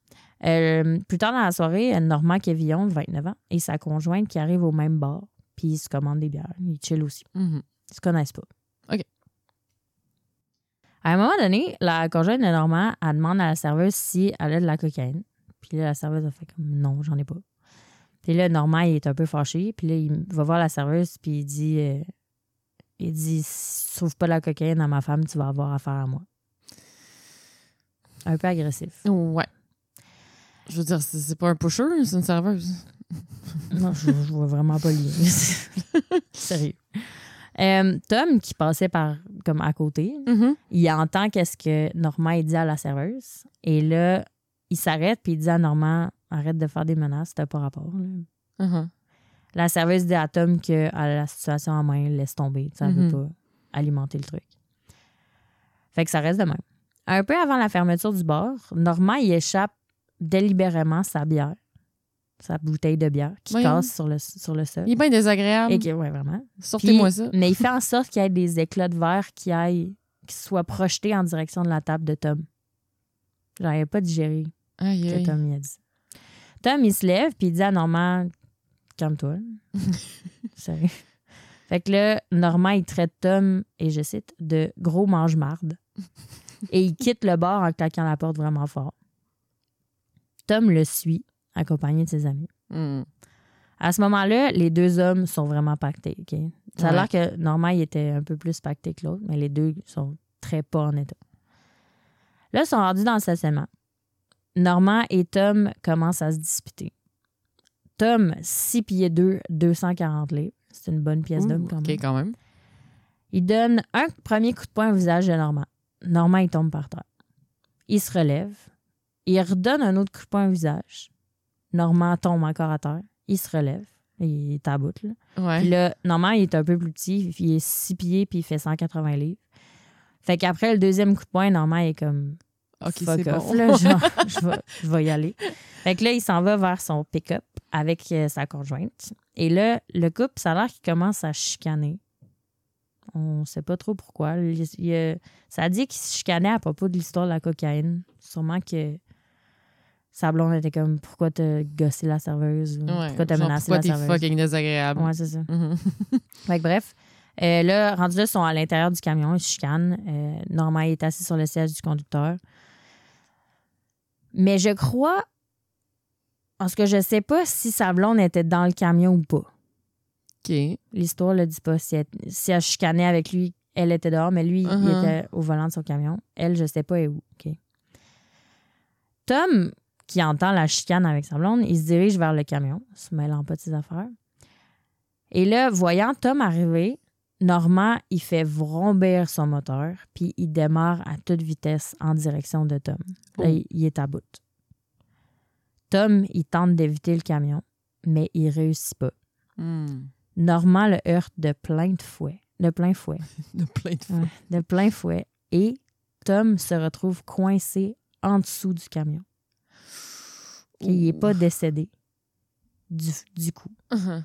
Speaker 2: Euh, plus tard dans la soirée, il y a Normand Quévillon, de 29 ans, et sa conjointe qui arrivent au même bar, puis ils se commandent des bières. Ils chill aussi.
Speaker 1: Mhm.
Speaker 2: Ils se connaissent pas.
Speaker 1: OK.
Speaker 2: À un moment donné, la conjointe de Normand, elle demande à la serveuse si elle a de la cocaïne. Puis là, la serveuse a fait comme non, j'en ai pas. Puis là, Normand, il est un peu fâché. Puis là, il va voir la serveuse, puis il dit euh, il dit si tu trouves pas la cocaïne à ma femme, tu vas avoir affaire à moi. Un peu agressif.
Speaker 1: Ouais. Je veux dire, c'est pas un pusher, c'est une serveuse.
Speaker 2: Non, je, je vois vraiment pas le lien. Sérieux. Euh, Tom, qui passait par comme à côté,
Speaker 1: Mhm.
Speaker 2: il entend qu'est-ce que Normand il dit à la serveuse. Et là, il s'arrête puis il dit à Normand arrête de faire des menaces, t'as pas rapport. là.
Speaker 1: Mhm.
Speaker 2: La serveuse dit à Tom que a la situation en main, laisse tomber. Ça veut pas alimenter le truc. Fait que ça reste de même. Un peu avant la fermeture du bar, Normand il échappe délibérément sa bière, sa bouteille de bière, qui casse sur le, sur le sol.
Speaker 1: Il est bien désagréable.
Speaker 2: Et que, ouais, vraiment.
Speaker 1: Sortez-moi ça.
Speaker 2: Mais il fait en sorte qu'il y ait des éclats de verre qui aillent, qui soient projetés en direction de la table de Tom. N'a pas digéré
Speaker 1: Aïe,
Speaker 2: que
Speaker 1: aïe.
Speaker 2: Tom y a dit. Tom, il se lève puis il dit à Normand Calme-toi. Sérieux. Fait que là, Normand, il traite Tom, et je cite, de gros mange-marde. et il quitte le bar en claquant la porte vraiment fort. Tom le suit, accompagné de ses amis.
Speaker 1: Hmm.
Speaker 2: À ce moment-là, les deux hommes sont vraiment pactés. OK? Ça a
Speaker 1: Ouais.
Speaker 2: l'air que Normand il était un peu plus pacté que l'autre, mais les deux sont très pas en état. Là, ils sont rendus dans le stationnement. Normand et Tom commencent à se disputer. Tom, 6 pieds 2, 240 livres. C'est une bonne pièce d'homme quand
Speaker 1: OK,
Speaker 2: même.
Speaker 1: quand même.
Speaker 2: Il donne un premier coup de poing au visage de Normand. Normand, il tombe par terre. Il se relève. Il redonne un autre coup de poing au visage. Normand tombe encore à terre. Il se relève. Il est à bout, là.
Speaker 1: Ouais.
Speaker 2: Puis là, Normand, il est un peu plus petit. Il est 6 pieds, puis il fait 180 livres. Fait qu'après le deuxième coup de poing, Normand il est comme
Speaker 1: OK, c'est bon.
Speaker 2: là, genre, je, vais, je vais y aller. Fait que là, il s'en va vers son pick-up avec euh, sa conjointe. Et là, le couple, ça a l'air qu'il commence à chicaner. On sait pas trop pourquoi. Il- il, euh, ça a dit qu'il se chicanait à propos de l'histoire de la cocaïne. Sûrement que sa blonde était comme Pourquoi t'as gossé la serveuse ou
Speaker 1: Ouais.
Speaker 2: Pourquoi t'as menacé
Speaker 1: pourquoi
Speaker 2: la
Speaker 1: t'es
Speaker 2: serveuse?
Speaker 1: fucking désagréable?
Speaker 2: Ouais, c'est ça.
Speaker 1: Mhm.
Speaker 2: Fait que bref, euh, là, rendus là, ils sont à l'intérieur du camion, ils se chicanent. Euh, Normand est assis sur le siège du conducteur. Mais je crois, parce que je sais pas si sa blonde était dans le camion ou pas.
Speaker 1: OK.
Speaker 2: L'histoire le dit pas. Si elle, si elle chicanait avec lui, elle était dehors, mais lui, il
Speaker 1: Uh-huh.
Speaker 2: était au volant de son camion. Elle, je sais pas est où. OK. Tom, qui entend la chicane avec sa blonde, il se dirige vers le camion, se mêlant pas de ses affaires. Et là, voyant Tom arriver, Normand, il fait vrombir son moteur, puis il démarre à toute vitesse en direction de Tom. Là,
Speaker 1: Oh.
Speaker 2: il, il est à bout. Tom, il tente d'éviter le camion, mais il réussit pas.
Speaker 1: Hmm.
Speaker 2: Normand le heurte de plein de fouet. De plein fouet.
Speaker 1: De plein de.
Speaker 2: Ouais, de plein fouet. Et Tom se retrouve coincé en dessous du camion. Il n'est pas décédé du, du coup.
Speaker 1: Mhm.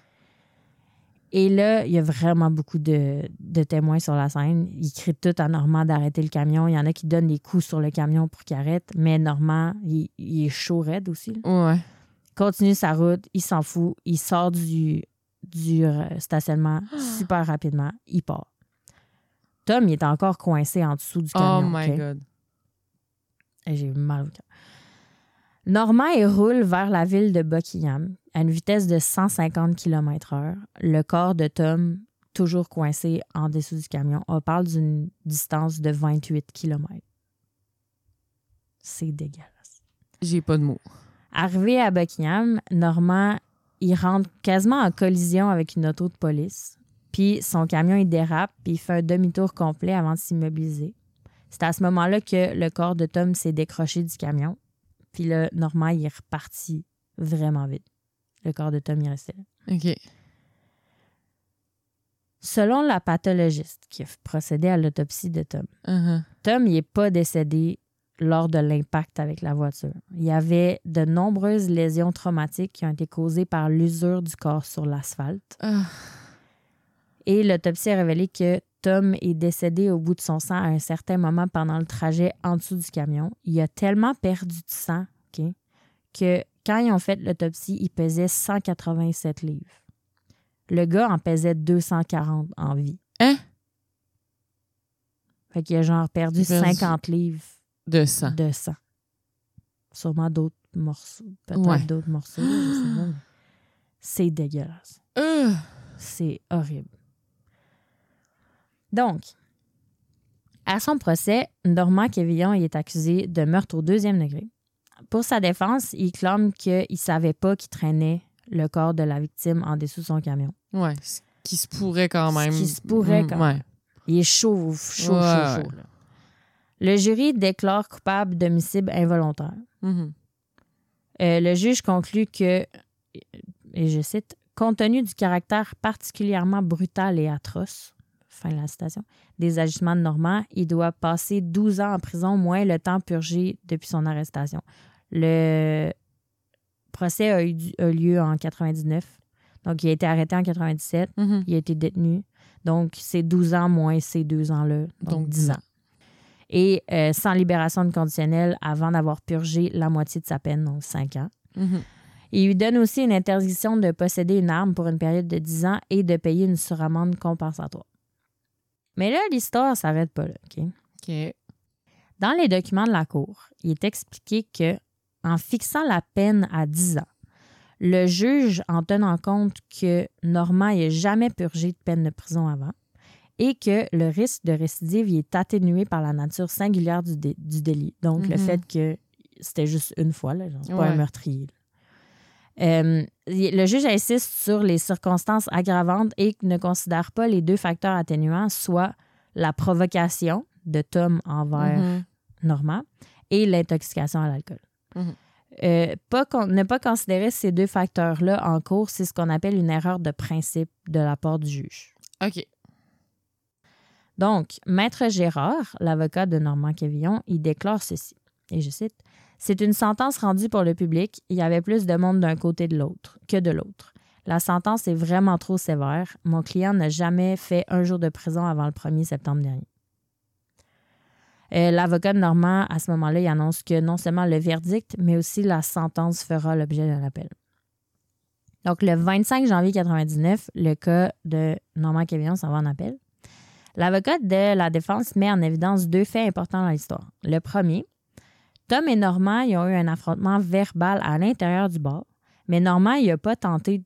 Speaker 2: Et là, il y a vraiment beaucoup de, de témoins sur la scène. Ils crient tout à Normand d'arrêter le camion. Il y en a qui donnent des coups sur le camion pour qu'il arrête. Mais Normand, il, il est chaud raide aussi. là.
Speaker 1: Ouais.
Speaker 2: continue sa route, il s'en fout, il sort du, du euh, stationnement super rapidement, il part. Tom, il est encore coincé en dessous du
Speaker 1: Oh
Speaker 2: camion.
Speaker 1: my
Speaker 2: ok?
Speaker 1: God.
Speaker 2: Et J'ai mal au cœur. Normand, il roule vers la ville de Buckingham à une vitesse de 150 km/h. Le corps de Tom, toujours coincé en dessous du camion, on parle d'une distance de 28 km. C'est dégueulasse.
Speaker 1: J'ai pas de mots.
Speaker 2: Arrivé à Buckingham, Normand, il rentre quasiment en collision avec une auto de police. Puis son camion, il dérape, puis il fait un demi-tour complet avant de s'immobiliser. C'est à ce moment-là que le corps de Tom s'est décroché du camion. Puis là, Normand, il est reparti vraiment vite. Le corps de Tom, il restait là.
Speaker 1: OK.
Speaker 2: Selon la pathologiste qui a procédé à l'autopsie de Tom,
Speaker 1: Mhm.
Speaker 2: Tom, n'est pas décédé lors de l'impact avec la voiture. Il y avait de nombreuses lésions traumatiques qui ont été causées par l'usure du corps sur l'asphalte.
Speaker 1: Ah.
Speaker 2: Et l'autopsie a révélé que Tom est décédé au bout de son sang à un certain moment pendant le trajet en dessous du camion. Il a tellement perdu de sang ok, que quand ils ont fait l'autopsie, il pesait 187 livres. Le gars en pesait 240 en vie.
Speaker 1: Hein?
Speaker 2: Fait qu'il a genre perdu
Speaker 1: Il a perdu
Speaker 2: 50 livres
Speaker 1: De sang.
Speaker 2: de sang. Sûrement d'autres morceaux. Peut-être
Speaker 1: Ouais.
Speaker 2: d'autres morceaux. je sais pas, mais C'est dégueulasse.
Speaker 1: Euh.
Speaker 2: C'est horrible. Donc, à son procès, Normand Quévillon il est accusé de meurtre au deuxième degré. Pour sa défense, il clame qu'il ne savait pas qu'il traînait le corps de la victime en dessous de son camion.
Speaker 1: Ouais. Ce qui se pourrait quand
Speaker 2: Ce
Speaker 1: même.
Speaker 2: qui se pourrait
Speaker 1: Mm,
Speaker 2: quand
Speaker 1: ouais.
Speaker 2: même. Il est chaud, chaud,
Speaker 1: Ouais,
Speaker 2: chaud,
Speaker 1: ouais.
Speaker 2: chaud. là. Le jury déclare coupable d'homicide involontaire.
Speaker 1: Mhm.
Speaker 2: Euh, le juge conclut que, et je cite, compte tenu du caractère particulièrement brutal et atroce, fin de la citation, des agissements de Normand, il doit passer 12 ans en prison, moins le temps purgé depuis son arrestation. Le procès a eu a lieu en 99. Donc, il a été arrêté en 97.
Speaker 1: Mhm.
Speaker 2: Il a été détenu. Donc, c'est 12 ans moins ces deux ans-là. Donc,
Speaker 1: Donc,
Speaker 2: 10 ans. Et euh, sans libération de conditionnelle avant d'avoir purgé la moitié de sa peine, donc 5 ans.
Speaker 1: Mhm.
Speaker 2: Il lui donne aussi une interdiction de posséder une arme pour une période de 10 ans et de payer une suramende compensatoire. Mais là, l'histoire s'arrête pas là. OK?
Speaker 1: OK.
Speaker 2: Dans les documents de la Cour, il est expliqué que en fixant la peine à 10 ans, le juge, en tenant compte que Normand n'ait jamais purgé de peine de prison avant et que le risque de récidive y est atténué par la nature singulière du, dé- du délit. Donc, le
Speaker 1: Mhm.
Speaker 2: fait que c'était juste une fois, là, genre, pas un meurtrier. là. Euh, le juge insiste sur les circonstances aggravantes et ne considère pas les deux facteurs atténuants, soit la provocation de Tom envers
Speaker 1: Mhm.
Speaker 2: Normand et l'intoxication à l'alcool.
Speaker 1: Mhm.
Speaker 2: Euh, pas ne pas considérer ces deux facteurs-là en cours, c'est ce qu'on appelle une erreur de principe de la part du juge.
Speaker 1: OK.
Speaker 2: Donc, Maître Gérard, l'avocat de Normand Quévillon, il déclare ceci, et je cite, C'est une sentence rendue pour le public. Il y avait plus de monde d'un côté de l'autre que de l'autre. La sentence est vraiment trop sévère. Mon client n'a jamais fait un jour de prison avant le 1er septembre dernier. Euh, L'avocat de Normand, à ce moment-là, il annonce que non seulement le verdict, mais aussi la sentence fera l'objet d'un appel. Donc, le 25 janvier 1999, le cas de Normand Quévillon s'en va en appel. L'avocat de la défense met en évidence deux faits importants dans l'histoire. Le premier, Tom et Normand ils ont eu un affrontement verbal à l'intérieur du bar, mais Normand il n'a pas tenté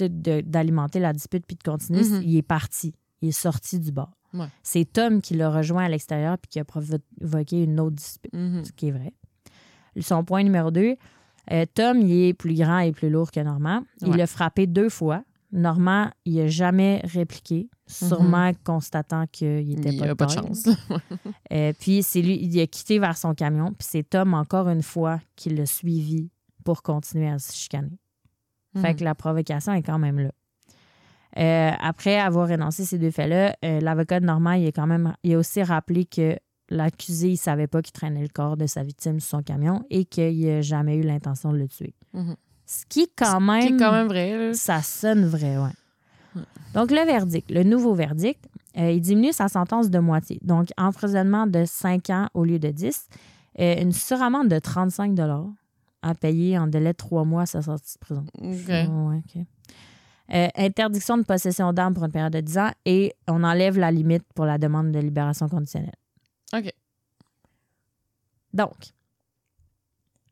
Speaker 2: d'alimenter la dispute puis de continuer.
Speaker 1: Mhm.
Speaker 2: Il est parti. Il est sorti du bar.
Speaker 1: Ouais.
Speaker 2: C'est Tom qui l'a rejoint à l'extérieur puis qui a provoqué une autre dispute,
Speaker 1: Mhm.
Speaker 2: ce qui est vrai. Son point numéro deux, euh, Tom, il est plus grand et plus lourd que Normand. Il
Speaker 1: Ouais.
Speaker 2: l'a frappé deux fois. Normand, il n'a jamais répliqué, sûrement constatant qu'il n'était
Speaker 1: Il n'y
Speaker 2: pas,
Speaker 1: a
Speaker 2: de
Speaker 1: pas de chance.
Speaker 2: Euh, puis c'est lui, il a quitté vers son camion, puis c'est Tom, encore une fois, qui l'a suivi pour continuer à se chicaner. Fait que la provocation est quand même là. Euh, après avoir énoncé ces deux faits-là, euh, l'avocat de Normand, il a quand même il a aussi rappelé que l'accusé, il savait pas qu'il traînait le corps de sa victime sur son camion et qu'il n'a jamais eu l'intention de le tuer.
Speaker 1: Mhm.
Speaker 2: Ce qui est quand
Speaker 1: Qui
Speaker 2: même,
Speaker 1: est quand même vrai. là.
Speaker 2: ça sonne vrai, ouais. Donc, le verdict, le nouveau verdict, euh, il diminue sa sentence de moitié. Donc, emprisonnement de 5 ans au lieu de 10, euh, une suramende de 35 à payer en délai de 3 mois à sa sortie de prison. Euh, interdiction de possession d'armes pour une période de 10 ans et on enlève la limite pour la demande de libération conditionnelle.
Speaker 1: OK.
Speaker 2: Donc,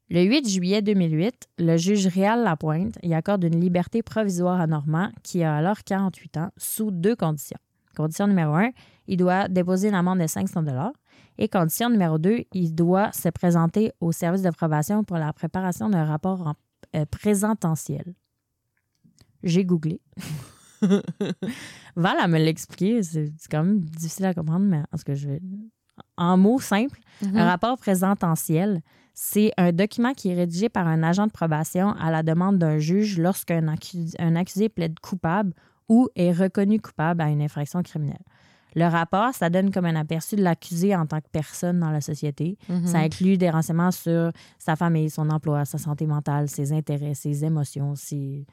Speaker 2: le 8 juillet 2008, le juge Réal Lapointe y accorde une liberté provisoire à Normand, qui a alors 48 ans, sous deux conditions. Condition numéro un, il doit déposer une amende de 500 Et condition numéro deux, il doit se présenter au service de probation pour la préparation d'un rapport en- euh, présententiel. J'ai googlé. Val, elle me l'a expliqué. C'est quand même difficile à comprendre, mais en tout cas, je vais... En mots simples,
Speaker 1: Mhm.
Speaker 2: un rapport présententiel, c'est un document qui est rédigé par un agent de probation à la demande d'un juge lorsqu'un accusé, un accusé plaide coupable ou est reconnu coupable à une infraction criminelle. Le rapport, ça donne comme un aperçu de l'accusé en tant que personne dans la société.
Speaker 1: Mhm.
Speaker 2: Ça inclut des renseignements sur sa famille, son emploi, sa santé mentale, ses intérêts, ses émotions, ses...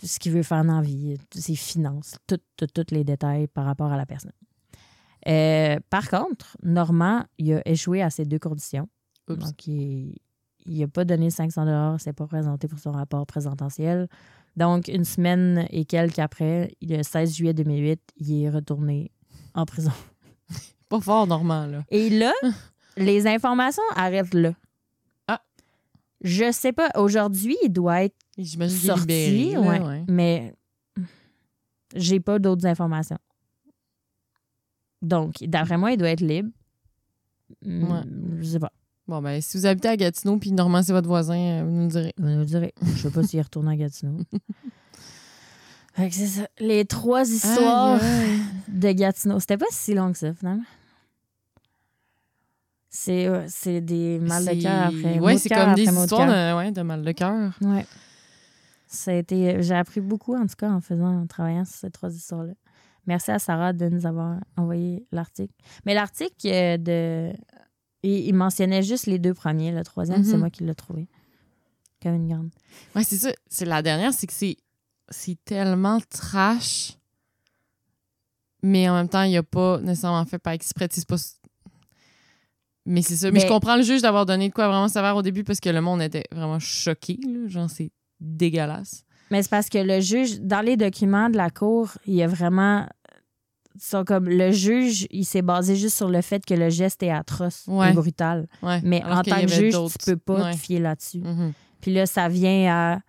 Speaker 2: ce qu'il veut faire dans la vie, ses finances, tous tout, tous les détails par rapport à la personne. Euh, par contre, Normand, il a échoué à ces deux conditions.
Speaker 1: Oups.
Speaker 2: Donc, il n'a pas donné 500 dollars, s'est pas présenté pour son rapport présententiel. Donc, une semaine et quelques après, le 16 juillet 2008, il est retourné en prison.
Speaker 1: Pas fort, Normand, là.
Speaker 2: Et là, les informations arrêtent là.
Speaker 1: Ah.
Speaker 2: Je sais pas. Aujourd'hui, il doit être sorti,
Speaker 1: libéré. là,
Speaker 2: ouais,
Speaker 1: ouais.
Speaker 2: mais j'ai pas d'autres informations. Donc, d'après moi, il doit être libre.
Speaker 1: Ouais.
Speaker 2: Je sais pas.
Speaker 1: Bon, ben, si vous habitez à Gatineau puis Normand, c'est votre voisin, euh, vous nous le direz.
Speaker 2: Vous nous direz. Je sais pas s'il retourne à Gatineau. Fait que c'est ça. Les trois histoires
Speaker 1: Aïe, aïe.
Speaker 2: de Gatineau. C'était pas si long que ça, finalement. C'est euh, c'est des mal de cœur après. de
Speaker 1: c'est comme des
Speaker 2: de
Speaker 1: histoires
Speaker 2: cœur.
Speaker 1: de, ouais, de mal de cœur.
Speaker 2: Ouais. Ça a été, j'ai appris beaucoup, en tout cas, en faisant, en travaillant sur ces trois histoires-là. Merci à Sarah de nous avoir envoyé l'article. Mais l'article euh, de. Il, il mentionnait juste les deux premiers. Le troisième, c'est
Speaker 1: Mhm.
Speaker 2: moi qui l'ai trouvé. Comme une grande.
Speaker 1: Ouais, c'est ça. C'est la dernière, c'est que c'est c'est tellement trash, mais en même temps, il a pas nécessairement fait par exprès. c'est pas... Mais c'est ça. Mais,
Speaker 2: Mais-
Speaker 1: je comprends le juge d'avoir donné de quoi vraiment sévère au début parce que le monde était vraiment choqué. Là. Genre, c'est dégueulasse.
Speaker 2: Mais c'est parce que le juge, dans les documents de la cour, il y a vraiment. Sont comme le juge, il s'est basé juste sur le fait que le geste est atroce
Speaker 1: Ouais.
Speaker 2: et brutal.
Speaker 1: Ouais.
Speaker 2: Mais
Speaker 1: Alors
Speaker 2: en tant que juge, tu peux pas
Speaker 1: Ouais.
Speaker 2: te fier là-dessus.
Speaker 1: Mhm.
Speaker 2: Puis là, ça vient à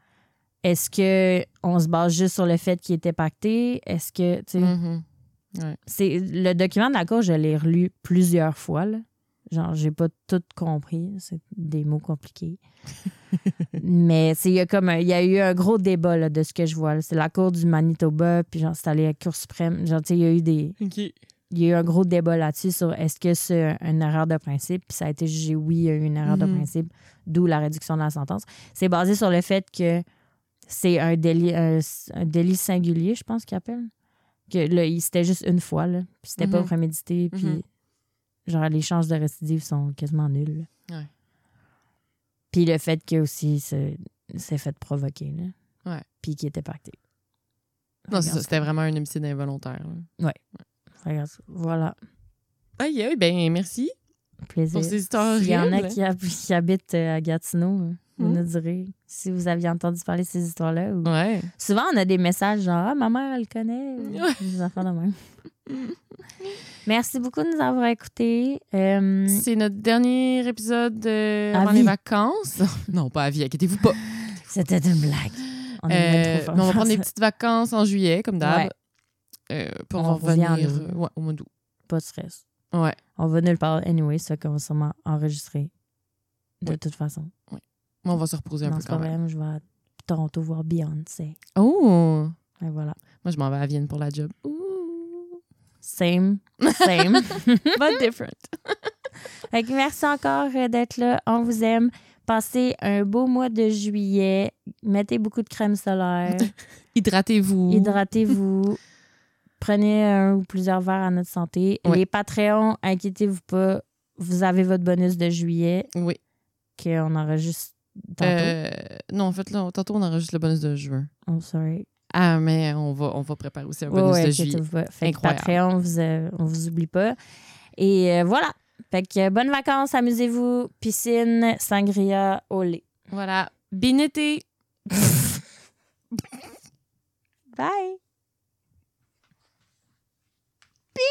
Speaker 2: est-ce que on se base juste sur le fait qu'il était pacté? Est-ce que, tu sais,
Speaker 1: Mhm.
Speaker 2: c'est le document de la cour, je l'ai relu plusieurs fois. Là. Genre, j'ai pas tout compris. C'est des mots compliqués. Mais c'est il y a comme il y a eu un gros débat là, de ce que je vois. C'est la cour du Manitoba, puis genre, c'est allé à la Cour suprême. Genre, tu sais, il y a eu des. Il y a eu un gros débat là-dessus sur est-ce que c'est une erreur de principe, puis ça a été jugé oui, il y a eu une erreur de
Speaker 1: Mhm.
Speaker 2: principe, d'où la réduction de la sentence. C'est basé sur le fait que c'est un délit, un, un délit singulier, je pense qu'il appelle. Que là, c'était juste une fois, là, puis c'était pas
Speaker 1: Mhm.
Speaker 2: prémédité, puis
Speaker 1: Mhm.
Speaker 2: Genre les chances de récidive sont quasiment nulles.
Speaker 1: Ouais.
Speaker 2: Puis le fait que aussi c'est c'est fait provoquer, là.
Speaker 1: Ouais.
Speaker 2: Puis qu'il était pacté.
Speaker 1: Non, c'est ça. C'était vraiment un homicide involontaire. là.
Speaker 2: Regarde ça. Voilà.
Speaker 1: Aïe, aïe, ben merci.
Speaker 2: Plaisir.
Speaker 1: Pour ces histoires
Speaker 2: S'il y en a qui, hab- qui habitent euh, à Gatineau, vous nous direz si vous aviez entendu parler de ces histoires-là. ou-
Speaker 1: Ouais.
Speaker 2: Souvent, on a des messages genre Ah, ma mère, elle connaît.
Speaker 1: Ouais.
Speaker 2: Des enfants de même. Merci beaucoup de nous avoir écoutés. Euh,
Speaker 1: C'est notre dernier épisode euh, avant
Speaker 2: vie.
Speaker 1: les vacances. non, pas à vie, inquiétez-vous pas.
Speaker 2: C'était une blague. On
Speaker 1: Euh,
Speaker 2: trop
Speaker 1: on va prendre des petites vacances en juillet, comme d'hab.
Speaker 2: Ouais.
Speaker 1: Euh, pour
Speaker 2: On
Speaker 1: revenir
Speaker 2: en
Speaker 1: ouais, au mois d'août.
Speaker 2: Pas de stress.
Speaker 1: Ouais.
Speaker 2: On va nulle part anyway, ça qu'on va sûrement enregistrer. De toute façon.
Speaker 1: On va se reposer un
Speaker 2: Non,
Speaker 1: peu quand même.
Speaker 2: je vais à Toronto voir Beyoncé.
Speaker 1: Oh!
Speaker 2: Et voilà.
Speaker 1: Moi, je m'en vais à Vienne pour la job.
Speaker 2: Same. Same.
Speaker 1: But different.
Speaker 2: Merci encore euh, d'être là. On vous aime. Passez un beau mois de juillet. Mettez beaucoup de crème solaire.
Speaker 1: Hydratez-vous.
Speaker 2: Hydratez-vous. Prenez un ou plusieurs verres à notre santé. Les Patreons, inquiétez-vous pas. Vous avez votre bonus de juillet
Speaker 1: Oui.
Speaker 2: qu'on enregistre tantôt.
Speaker 1: Euh, non, en fait, là, tantôt, on enregistre le bonus de juin.
Speaker 2: Oh, sorry.
Speaker 1: Ah, mais on va, on va préparer aussi un bonus
Speaker 2: ouais,
Speaker 1: de juillet. Incroyable.
Speaker 2: Patreon, vous, euh, on vous oublie pas. Et euh, voilà. Fait que bonnes vacances, amusez-vous. Piscine, sangria, au lait.
Speaker 1: Voilà. Bien été!
Speaker 2: Bye!
Speaker 1: Ça